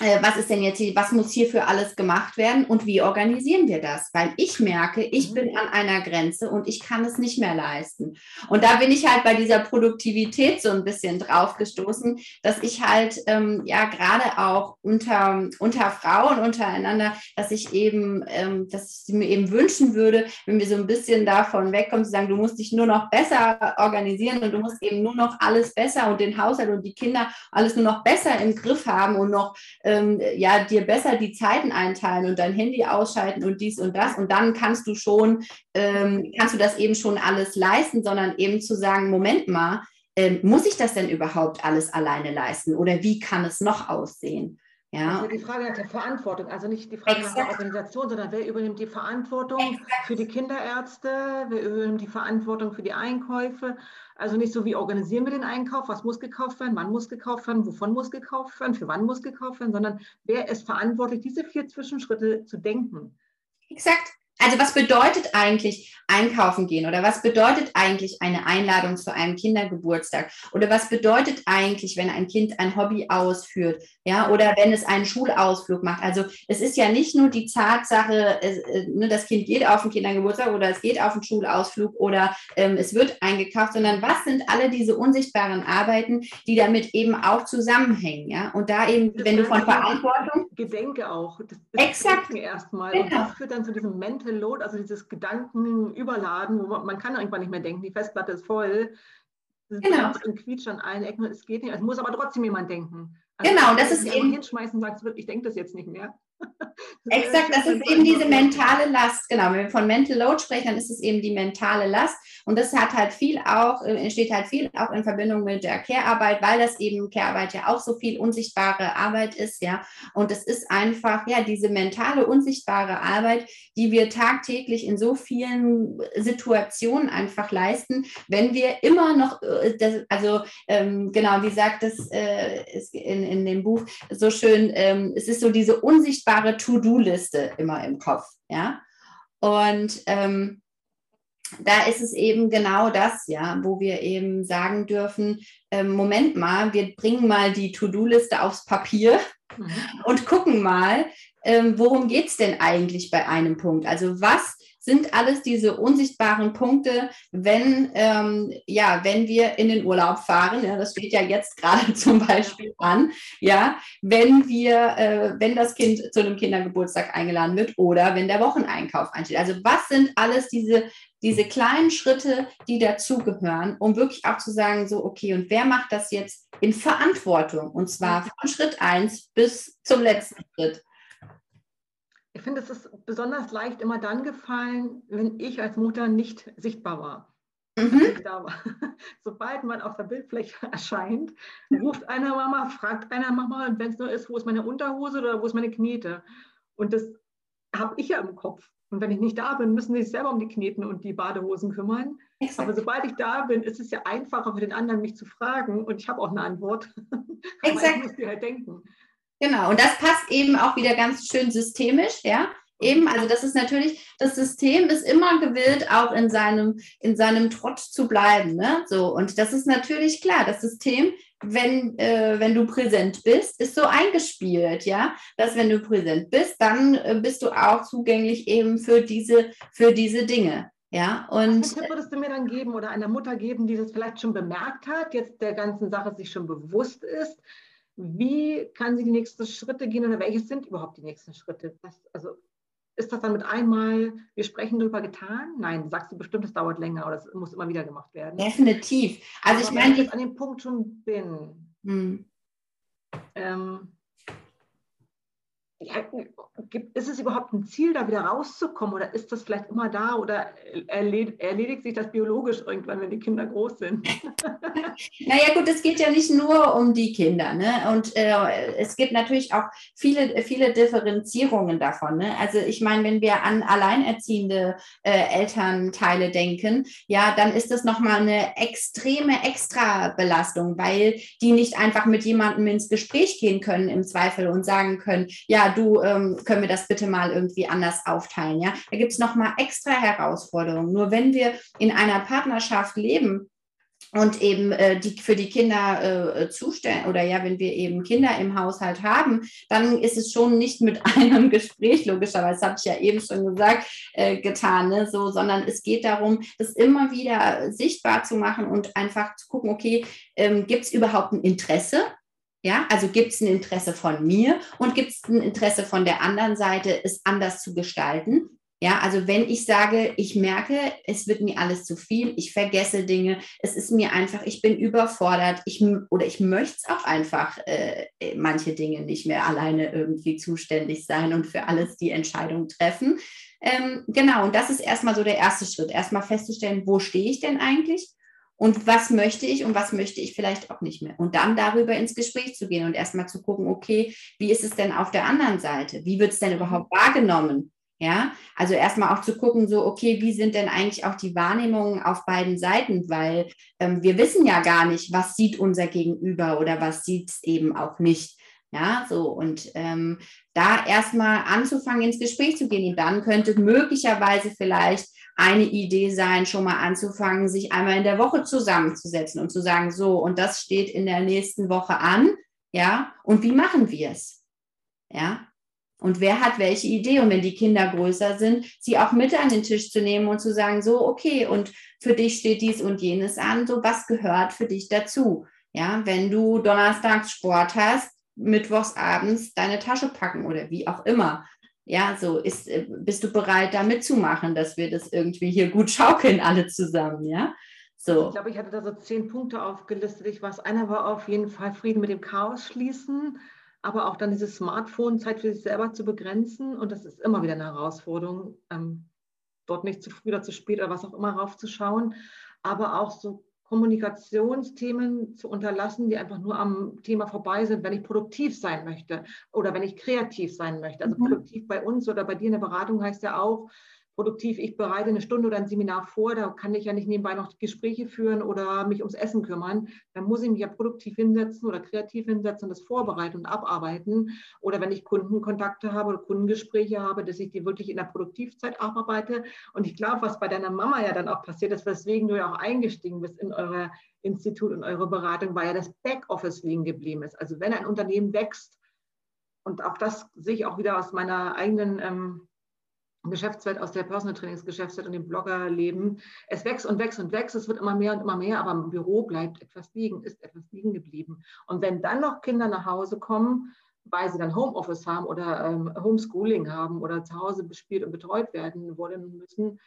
was ist denn jetzt hier, was muss hierfür alles gemacht werden und wie organisieren wir das? Weil ich merke, ich mhm. bin an einer Grenze und ich kann es nicht mehr leisten. Und da bin ich halt bei dieser Produktivität so ein bisschen drauf gestoßen, dass ich halt ähm, ja gerade auch unter, unter Frauen untereinander, dass ich eben, ähm, dass ich mir eben wünschen würde, wenn wir so ein bisschen davon wegkommen, zu sagen, du musst dich nur noch besser organisieren und du musst eben nur noch alles besser und den Haushalt und die Kinder alles nur noch besser im Griff haben und noch ähm, ja, dir besser die Zeiten einteilen und dein Handy ausschalten und dies und das. Und dann kannst du schon, ähm, kannst du das eben schon alles leisten, sondern eben zu sagen, Moment mal, ähm, muss ich das denn überhaupt alles alleine leisten? Oder wie kann es noch aussehen? Ja. Also die Frage nach der Verantwortung, also nicht die Frage Exakt. nach der Organisation, sondern wer übernimmt die Verantwortung Exakt. für die Kinderärzte, wer übernimmt die Verantwortung für die Einkäufe. Also nicht so, wie organisieren wir den Einkauf, was muss gekauft werden, wann muss gekauft werden, wovon muss gekauft werden, für wann muss gekauft werden, sondern wer ist verantwortlich, diese vier Zwischenschritte zu denken. Exakt. Also was bedeutet eigentlich einkaufen gehen oder was bedeutet eigentlich eine Einladung zu einem Kindergeburtstag? Oder was bedeutet eigentlich, wenn ein Kind ein Hobby ausführt, ja, oder wenn es einen Schulausflug macht. Also es ist ja nicht nur die Tatsache, äh, ne, das Kind geht auf den Kindergeburtstag oder es geht auf einen Schulausflug oder ähm, es wird eingekauft, sondern was sind alle diese unsichtbaren Arbeiten, die damit eben auch zusammenhängen, ja, und da eben, wenn du von Verantwortung... Gedenke auch. Das, das Exakt. Erstmal. Genau. Und das führt dann zu diesem Mental Load, also dieses Gedankenüberladen, wo man, man kann irgendwann nicht mehr denken, die Festplatte ist voll. genau. ein Quietsch an allen Ecken, es geht nicht. Es muss aber trotzdem jemand denken. Also genau, das ist eben hinschmeißen und sagt, ich denke das jetzt nicht mehr. Exakt, das ist eben diese mentale Last. Genau, wenn wir von Mental Load sprechen, dann ist es eben die mentale Last. Und das hat halt viel auch, äh, steht halt viel auch in Verbindung mit der Care-Arbeit, weil das eben Care-Arbeit ja auch so viel unsichtbare Arbeit ist, ja. Und es ist einfach, ja, diese mentale, unsichtbare Arbeit, die wir tagtäglich in so vielen Situationen einfach leisten, wenn wir immer noch, äh, das, also ähm, genau, wie sagt es äh, in, in dem Buch so schön, ähm, es ist so diese unsichtbare To-Do-Liste immer im Kopf, ja. Und ähm, da ist es eben genau das, ja, wo wir eben sagen dürfen, äh, Moment mal, wir bringen mal die To-Do-Liste aufs Papier mhm. und gucken mal, ähm, worum geht es denn eigentlich bei einem Punkt? Also was sind alles diese unsichtbaren Punkte, wenn, ähm, ja, wenn wir in den Urlaub fahren, ja, das steht ja jetzt gerade zum Beispiel an, ja, wenn wir, äh, wenn das Kind zu einem Kindergeburtstag eingeladen wird oder wenn der Wocheneinkauf einsteht. Also was sind alles diese diese kleinen Schritte, die dazugehören, um wirklich auch zu sagen, so, okay, und wer macht das jetzt in Verantwortung? Und zwar von Schritt 1 bis zum letzten Schritt. Ich finde, es ist besonders leicht immer dann gefallen, wenn ich als Mutter nicht sichtbar war. Mhm. War. Sobald man auf der Bildfläche erscheint, ruft einer Mama, fragt einer Mama, und wenn es nur ist, wo ist meine Unterhose oder wo ist meine Knete? Und das habe ich ja im Kopf. Und wenn ich nicht da bin, müssen sie sich selber um die Kneten und die Badehosen kümmern. Exakt. Aber sobald ich da bin, ist es ja einfacher für den anderen, mich zu fragen. Und ich habe auch eine Antwort. Exakt. Ich muss dir halt denken. Genau, und das passt eben auch wieder ganz schön systemisch, ja. Eben, also das ist natürlich, das System ist immer gewillt, auch in seinem, in seinem Trott zu bleiben. Ne? So, und das ist natürlich klar, das System wenn, äh, wenn du präsent bist, ist so eingespielt, ja, dass wenn du präsent bist, dann äh, bist du auch zugänglich eben für diese, für diese Dinge. Ja, und Was Tipp würdest du mir dann geben oder einer Mutter geben, die das vielleicht schon bemerkt hat, jetzt der ganzen Sache sich schon bewusst ist? Wie kann sie die nächsten Schritte gehen oder welche sind überhaupt die nächsten Schritte? Das, also ist das dann mit einmal, wir sprechen darüber getan? Nein, sagst du bestimmt, es dauert länger oder es muss immer wieder gemacht werden. Definitiv. Also Aber ich meine, wenn ich an dem Punkt schon bin, hm. ähm, ist es überhaupt ein Ziel, da wieder rauszukommen oder ist das vielleicht immer da oder erledigt sich das biologisch irgendwann, wenn die Kinder groß sind? naja gut, es geht ja nicht nur um die Kinder. Ne? Und äh, es gibt natürlich auch viele, viele Differenzierungen davon. Ne? Also ich meine, wenn wir an alleinerziehende äh, Elternteile denken, ja, dann ist das nochmal eine extreme Extrabelastung, weil die nicht einfach mit jemandem ins Gespräch gehen können im Zweifel und sagen können, ja, du, ähm, können wir das bitte mal irgendwie anders aufteilen, ja. Da gibt es nochmal extra Herausforderungen. Nur wenn wir in einer Partnerschaft leben, und eben äh, die für die Kinder äh, zustellen oder ja, wenn wir eben Kinder im Haushalt haben, dann ist es schon nicht mit einem Gespräch logischerweise, das habe ich ja eben schon gesagt, äh, getan, ne? so, sondern es geht darum, das immer wieder sichtbar zu machen und einfach zu gucken, okay, ähm, gibt es überhaupt ein Interesse ja, also gibt es ein Interesse von mir und gibt es ein Interesse von der anderen Seite, es anders zu gestalten. Ja, also wenn ich sage, ich merke, es wird mir alles zu viel, ich vergesse Dinge, es ist mir einfach, ich bin überfordert, ich oder ich möchte es auch einfach äh, manche Dinge nicht mehr alleine irgendwie zuständig sein und für alles die Entscheidung treffen. Ähm, genau, und das ist erstmal so der erste Schritt, erstmal festzustellen, wo stehe ich denn eigentlich? Und was möchte ich und was möchte ich vielleicht auch nicht mehr. Und dann darüber ins Gespräch zu gehen und erstmal zu gucken, okay, wie ist es denn auf der anderen Seite? Wie wird es denn überhaupt wahrgenommen? Ja, also erstmal auch zu gucken, so, okay, wie sind denn eigentlich auch die Wahrnehmungen auf beiden Seiten? Weil ähm, wir wissen ja gar nicht, was sieht unser Gegenüber oder was sieht es eben auch nicht. Ja, so und ähm, da erstmal anzufangen, ins Gespräch zu gehen. Und dann könnte möglicherweise vielleicht eine Idee sein, schon mal anzufangen, sich einmal in der Woche zusammenzusetzen und zu sagen, so, und das steht in der nächsten Woche an, ja, und wie machen wir es? Ja, und wer hat welche Idee? Und wenn die Kinder größer sind, sie auch mit an den Tisch zu nehmen und zu sagen, so, okay, und für dich steht dies und jenes an, so, was gehört für dich dazu? Ja, wenn du donnerstags Sport hast, mittwochs abends deine Tasche packen oder wie auch immer. Ja, so ist, äh, bist du bereit, da mitzumachen, dass wir das irgendwie hier gut schaukeln, alle zusammen, ja? So. Ich glaube, ich hatte da so zehn Punkte aufgelistet. Ich weiß, einer war auf jeden Fall Frieden mit dem Chaos schließen, aber auch dann diese Smartphone-Zeit für sich selber zu begrenzen. Und das ist immer wieder eine Herausforderung, ähm, dort nicht zu früh oder zu spät oder was auch immer raufzuschauen. Aber auch so Kommunikationsthemen zu unterlassen, die einfach nur am Thema vorbei sind, wenn ich produktiv sein möchte oder wenn ich kreativ sein möchte. Also mhm. produktiv bei uns oder bei dir in der Beratung heißt ja auch, produktiv, ich bereite eine Stunde oder ein Seminar vor, da kann ich ja nicht nebenbei noch Gespräche führen oder mich ums Essen kümmern. Dann muss ich mich ja produktiv hinsetzen oder kreativ hinsetzen und das vorbereiten und abarbeiten. Oder wenn ich Kundenkontakte habe oder Kundengespräche habe, dass ich die wirklich in der Produktivzeit abarbeite. Und ich glaube, was bei deiner Mama ja dann auch passiert ist, weswegen du ja auch eingestiegen bist in euer Institut und eure Beratung, war ja das Backoffice liegen geblieben ist. Also wenn ein Unternehmen wächst, und auch das sehe ich auch wieder aus meiner eigenen ähm, Geschäftswelt, aus der Personal Trainings Geschäftswelt und dem Bloggerleben. Es wächst und wächst und wächst, es wird immer mehr und immer mehr, aber im Büro bleibt etwas liegen, ist etwas liegen geblieben. Und wenn dann noch Kinder nach Hause kommen, weil sie dann Homeoffice haben oder ähm, Homeschooling haben oder zu Hause bespielt und betreut werden wollen müssen,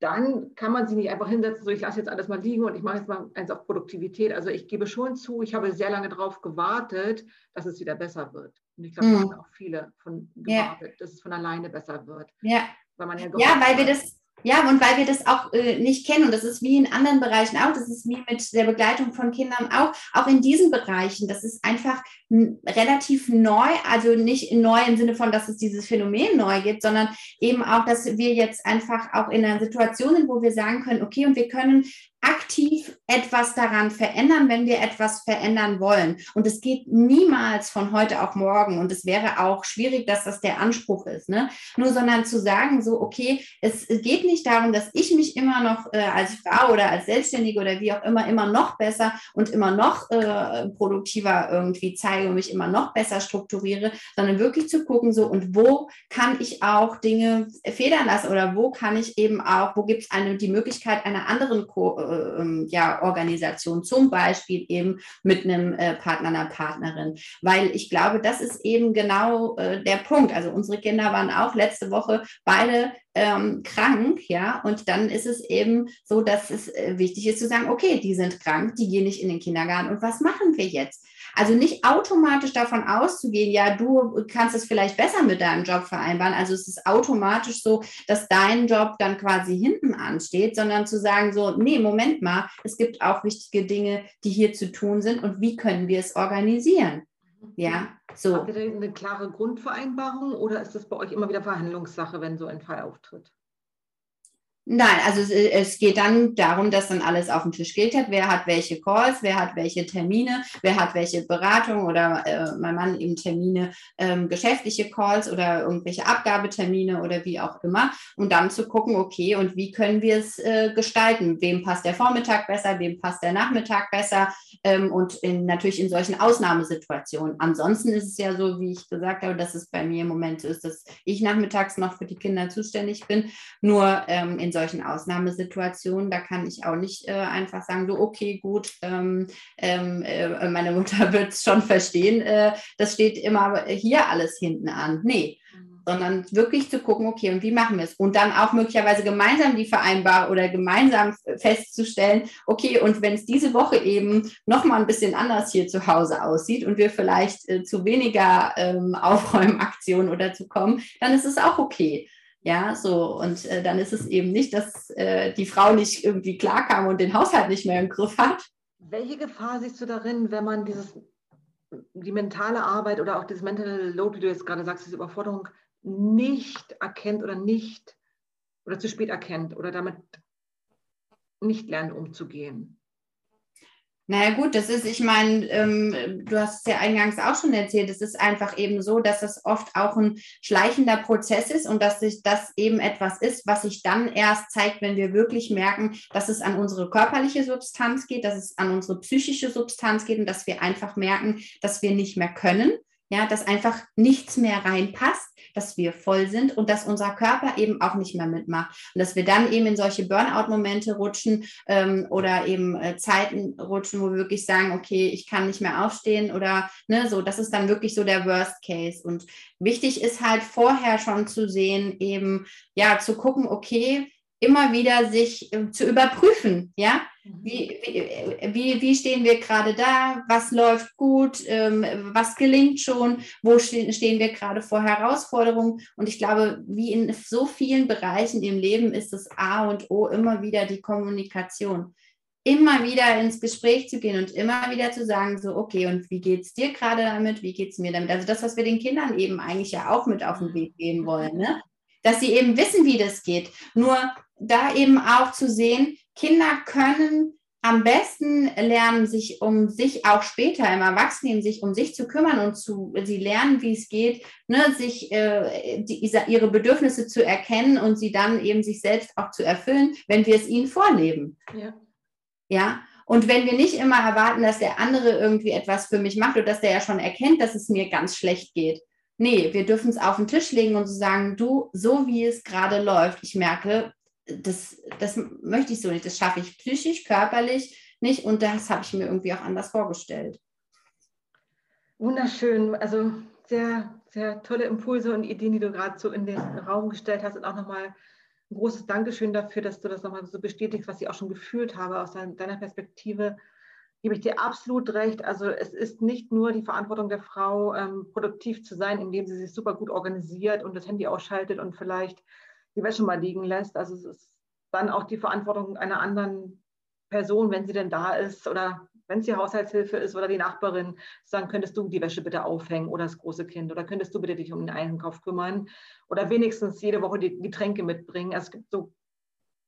dann kann man sie nicht einfach hinsetzen, so ich lasse jetzt alles mal liegen und ich mache jetzt mal eins auf Produktivität. Also ich gebe schon zu, ich habe sehr lange darauf gewartet, dass es wieder besser wird. Und ich glaube, mhm. da haben auch viele von gewartet, ja. dass es von alleine besser wird. Ja, weil, man ja, ja, weil wir das ja, und weil wir das auch äh, nicht kennen, und das ist wie in anderen Bereichen auch, das ist wie mit der Begleitung von Kindern auch, auch in diesen Bereichen, das ist einfach relativ neu, also nicht neu im Sinne von, dass es dieses Phänomen neu gibt, sondern eben auch, dass wir jetzt einfach auch in einer Situation sind, wo wir sagen können, okay, und wir können aktiv etwas daran verändern, wenn wir etwas verändern wollen. Und es geht niemals von heute auf morgen. Und es wäre auch schwierig, dass das der Anspruch ist. Ne? Nur sondern zu sagen, so, okay, es, geht nicht darum, dass ich mich immer noch äh, als Frau oder als Selbstständige oder wie auch immer immer noch besser und immer noch äh, produktiver irgendwie zeige und mich immer noch besser strukturiere, sondern wirklich zu gucken, so, und wo kann ich auch Dinge federn lassen oder wo kann ich eben auch, wo gibt es eine, die Möglichkeit einer anderen Ko äh, ähm, ja, Organisation, zum Beispiel eben mit einem äh, Partner, einer Partnerin. Weil ich glaube, das ist eben genau äh, der Punkt. Also unsere Kinder waren auch letzte Woche beide ähm, krank, ja, und dann ist es eben so, dass es äh, wichtig ist zu sagen, okay, die sind krank, die gehen nicht in den Kindergarten und was machen wir jetzt? Also nicht automatisch davon auszugehen, ja, du kannst es vielleicht besser mit deinem Job vereinbaren. Also es ist automatisch so, dass dein Job dann quasi hinten ansteht, sondern zu sagen so, nee, Moment mal, es gibt auch wichtige Dinge, die hier zu tun sind und wie können wir es organisieren? Ja, so. Habt ihr eine klare Grundvereinbarung oder ist das bei euch immer wieder Verhandlungssache, wenn so ein Fall auftritt? Nein, also es, es, geht dann darum, dass dann alles auf den Tisch geht hat. Wer hat welche Calls, wer hat welche Termine, wer hat welche Beratung oder äh, mein Mann eben Termine, ähm, geschäftliche Calls oder irgendwelche Abgabetermine oder wie auch immer. Und dann zu gucken, okay, und wie können wir es äh, gestalten? Wem passt der Vormittag besser, wem passt der Nachmittag besser? Ähm, und in, natürlich in solchen Ausnahmesituationen. Ansonsten ist es ja so, wie ich gesagt habe, dass es bei mir im Moment so ist, dass ich nachmittags noch für die Kinder zuständig bin. Nur ähm, in solchen solchen Ausnahmesituationen, da kann ich auch nicht äh, einfach sagen, so, okay, gut, ähm, ähm, äh, meine Mutter wird es schon verstehen, äh, das steht immer hier alles hinten an. Nee, mhm. sondern wirklich zu gucken, okay, und wie machen wir es? Und dann auch möglicherweise gemeinsam die Vereinbarung oder gemeinsam festzustellen, okay, und wenn es diese Woche eben nochmal ein bisschen anders hier zu Hause aussieht und wir vielleicht äh, zu weniger ähm, Aufräumaktionen oder zu kommen, dann ist es auch okay. Ja, so. Und äh, dann ist es eben nicht, dass äh, die Frau nicht irgendwie klarkam und den Haushalt nicht mehr im Griff hat. Welche Gefahr siehst du darin, wenn man dieses, die mentale Arbeit oder auch das Mental Load, wie du jetzt gerade sagst, diese Überforderung nicht erkennt oder nicht oder zu spät erkennt oder damit nicht lernt umzugehen? Naja gut, das ist, ich meine, ähm, du hast es ja eingangs auch schon erzählt, es ist einfach eben so, dass es oft auch ein schleichender Prozess ist und dass sich das eben etwas ist, was sich dann erst zeigt, wenn wir wirklich merken, dass es an unsere körperliche Substanz geht, dass es an unsere psychische Substanz geht und dass wir einfach merken, dass wir nicht mehr können ja, dass einfach nichts mehr reinpasst, dass wir voll sind und dass unser Körper eben auch nicht mehr mitmacht. Und dass wir dann eben in solche Burnout-Momente rutschen ähm, oder eben äh, Zeiten rutschen, wo wir wirklich sagen, okay, ich kann nicht mehr aufstehen oder ne, so, das ist dann wirklich so der Worst Case. Und wichtig ist halt vorher schon zu sehen, eben, ja, zu gucken, okay, immer wieder sich äh, zu überprüfen, ja. Mhm. Wie, wie, wie, stehen wir gerade da? Was läuft gut? Ähm, was gelingt schon? Wo stehen, stehen wir gerade vor Herausforderungen? Und ich glaube, wie in so vielen Bereichen im Leben ist das A und O immer wieder die Kommunikation. Immer wieder ins Gespräch zu gehen und immer wieder zu sagen, so, okay, und wie geht es dir gerade damit? Wie geht es mir damit? Also das, was wir den Kindern eben eigentlich ja auch mit auf den Weg geben wollen, ne? dass sie eben wissen, wie das geht. Nur da eben auch zu sehen, Kinder können am besten lernen, sich um sich auch später im Erwachsenen sich um sich zu kümmern und zu, sie lernen, wie es geht, ne, sich äh, die, ihre Bedürfnisse zu erkennen und sie dann eben sich selbst auch zu erfüllen, wenn wir es ihnen vorleben. Ja. ja. Und wenn wir nicht immer erwarten, dass der andere irgendwie etwas für mich macht oder dass der ja schon erkennt, dass es mir ganz schlecht geht. Nee, wir dürfen es auf den Tisch legen und so sagen, du, so wie es gerade läuft, ich merke, das, das möchte ich so nicht, das schaffe ich psychisch, körperlich nicht und das habe ich mir irgendwie auch anders vorgestellt. Wunderschön, also sehr, sehr tolle Impulse und Ideen, die du gerade so in den Raum gestellt hast und auch nochmal ein großes Dankeschön dafür, dass du das nochmal so bestätigst, was ich auch schon gefühlt habe aus deiner Perspektive. Gebe ich dir absolut recht. Also es ist nicht nur die Verantwortung der Frau, ähm, produktiv zu sein, indem sie sich super gut organisiert und das Handy ausschaltet und vielleicht die Wäsche mal liegen lässt. Also es ist dann auch die Verantwortung einer anderen Person, wenn sie denn da ist oder wenn sie Haushaltshilfe ist oder die Nachbarin, sagen, könntest du die Wäsche bitte aufhängen oder das große Kind oder könntest du bitte dich um den Einkauf kümmern oder wenigstens jede Woche die Getränke mitbringen. Es gibt so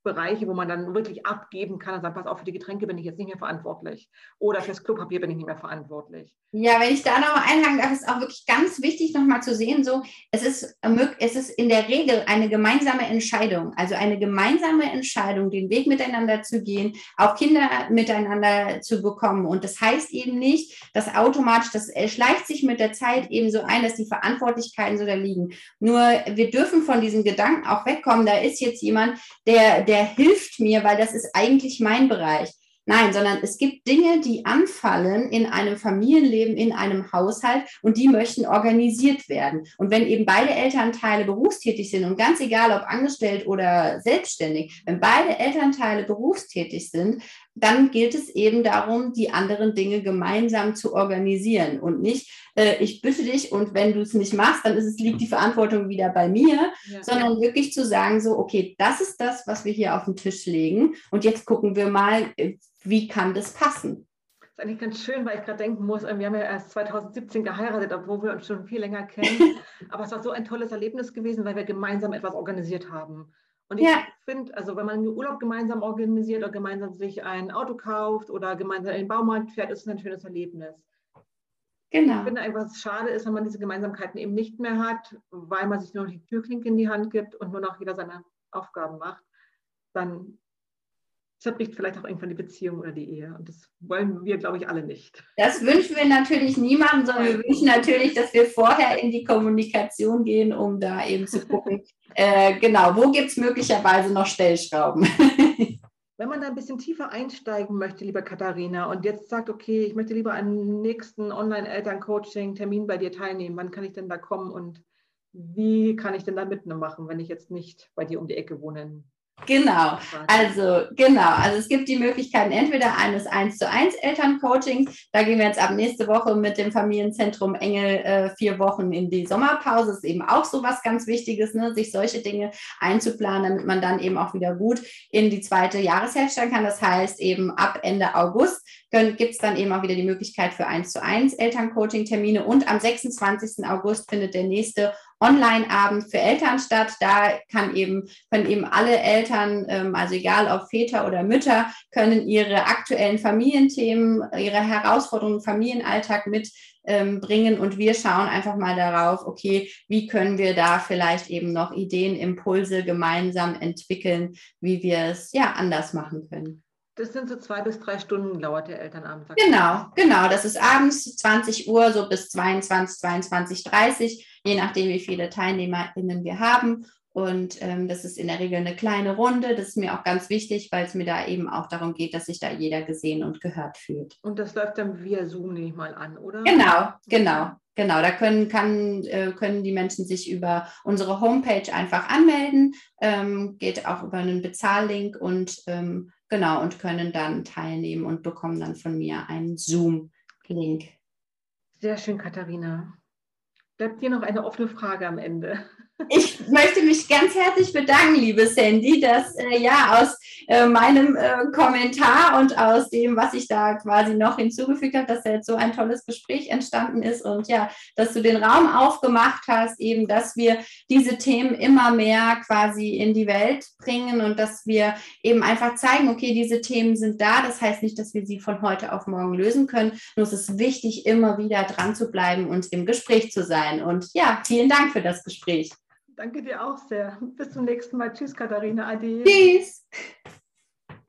Bereiche, wo man dann wirklich abgeben kann und sagt, pass auf, für die Getränke bin ich jetzt nicht mehr verantwortlich. Oder fürs Klopapier bin ich nicht mehr verantwortlich. Ja, wenn ich da nochmal einhaken darf, ist auch wirklich ganz wichtig, nochmal zu sehen, so, es ist, es ist in der Regel eine gemeinsame Entscheidung, also eine gemeinsame Entscheidung, den Weg miteinander zu gehen, auch Kinder miteinander zu bekommen. Und das heißt eben nicht, dass automatisch, das schleicht sich mit der Zeit eben so ein, dass die Verantwortlichkeiten so da liegen. Nur wir dürfen von diesem Gedanken auch wegkommen, da ist jetzt jemand, der, der der hilft mir, weil das ist eigentlich mein Bereich. Nein, sondern es gibt Dinge, die anfallen in einem Familienleben, in einem Haushalt und die möchten organisiert werden. Und wenn eben beide Elternteile berufstätig sind und ganz egal, ob angestellt oder selbstständig, wenn beide Elternteile berufstätig sind, dann gilt es eben darum, die anderen Dinge gemeinsam zu organisieren und nicht, äh, ich bitte dich und wenn du es nicht machst, dann ist es, liegt die Verantwortung wieder bei mir, ja. sondern wirklich zu sagen, so, okay, das ist das, was wir hier auf den Tisch legen und jetzt gucken wir mal, äh, wie kann das passen. Das ist eigentlich ganz schön, weil ich gerade denken muss, äh, wir haben ja erst 2017 geheiratet, obwohl wir uns schon viel länger kennen. Aber es war so ein tolles Erlebnis gewesen, weil wir gemeinsam etwas organisiert haben. Und ich ja. finde, also wenn man einen Urlaub gemeinsam organisiert oder gemeinsam sich ein Auto kauft oder gemeinsam in den Baumarkt fährt, ist es ein schönes Erlebnis. Genau. Ich finde einfach, was schade ist, wenn man diese Gemeinsamkeiten eben nicht mehr hat, weil man sich nur noch die Türklinke in die Hand gibt und nur noch jeder seine Aufgaben macht, dann zerbricht vielleicht auch irgendwann die Beziehung oder die Ehe. Und das wollen wir, glaube ich, alle nicht. Das wünschen wir natürlich niemandem, sondern wir wünschen natürlich, dass wir vorher in die Kommunikation gehen, um da eben zu gucken, äh, genau, wo gibt es möglicherweise noch Stellschrauben. Wenn man da ein bisschen tiefer einsteigen möchte, liebe Katharina, und jetzt sagt, okay, ich möchte lieber am nächsten Online-Eltern-Coaching-Termin bei dir teilnehmen, wann kann ich denn da kommen und wie kann ich denn da mitmachen, wenn ich jetzt nicht bei dir um die Ecke wohne Genau, also genau, also es gibt die Möglichkeiten entweder eines 1 zu 1 Elterncoachings, da gehen wir jetzt ab nächste Woche mit dem Familienzentrum Engel äh, vier Wochen in die Sommerpause, ist eben auch so was ganz Wichtiges, ne, sich solche Dinge einzuplanen, damit man dann eben auch wieder gut in die zweite Jahreshälfte kann, das heißt eben ab Ende August gibt es dann eben auch wieder die Möglichkeit für 1 zu 1 Elterncoaching-Termine. Und am 26. August findet der nächste Online-Abend für Eltern statt. Da kann eben, können eben alle Eltern, ähm, also egal ob Väter oder Mütter, können ihre aktuellen Familienthemen, ihre Herausforderungen im Familienalltag mitbringen. Ähm, und wir schauen einfach mal darauf, okay, wie können wir da vielleicht eben noch Ideen, Impulse gemeinsam entwickeln, wie wir es ja anders machen können. Das sind so zwei bis drei Stunden dauert der Elternabend. Genau, genau. Das ist abends 20 Uhr, so bis 22, 22, 30, je nachdem, wie viele TeilnehmerInnen wir haben. Und ähm, das ist in der Regel eine kleine Runde. Das ist mir auch ganz wichtig, weil es mir da eben auch darum geht, dass sich da jeder gesehen und gehört fühlt. Und das läuft dann via Zoom, nehme ich mal an, oder? Genau, genau. Genau, da können, kann, äh, können die Menschen sich über unsere Homepage einfach anmelden, ähm, geht auch über einen Bezahllink und ähm, genau und können dann teilnehmen und bekommen dann von mir einen Zoom-Link. Sehr schön, Katharina. Bleibt dir noch eine offene Frage am Ende? Ich möchte mich ganz herzlich bedanken, liebe Sandy, dass äh, ja aus äh, meinem äh, Kommentar und aus dem, was ich da quasi noch hinzugefügt habe, dass da jetzt so ein tolles Gespräch entstanden ist und ja, dass du den Raum aufgemacht hast, eben, dass wir diese Themen immer mehr quasi in die Welt bringen und dass wir eben einfach zeigen, okay, diese Themen sind da. Das heißt nicht, dass wir sie von heute auf morgen lösen können. Nur es ist wichtig, immer wieder dran zu bleiben und im Gespräch zu sein. Und ja, vielen Dank für das Gespräch. Danke dir auch sehr. Bis zum nächsten Mal. Tschüss, Katharina. Ade. Tschüss.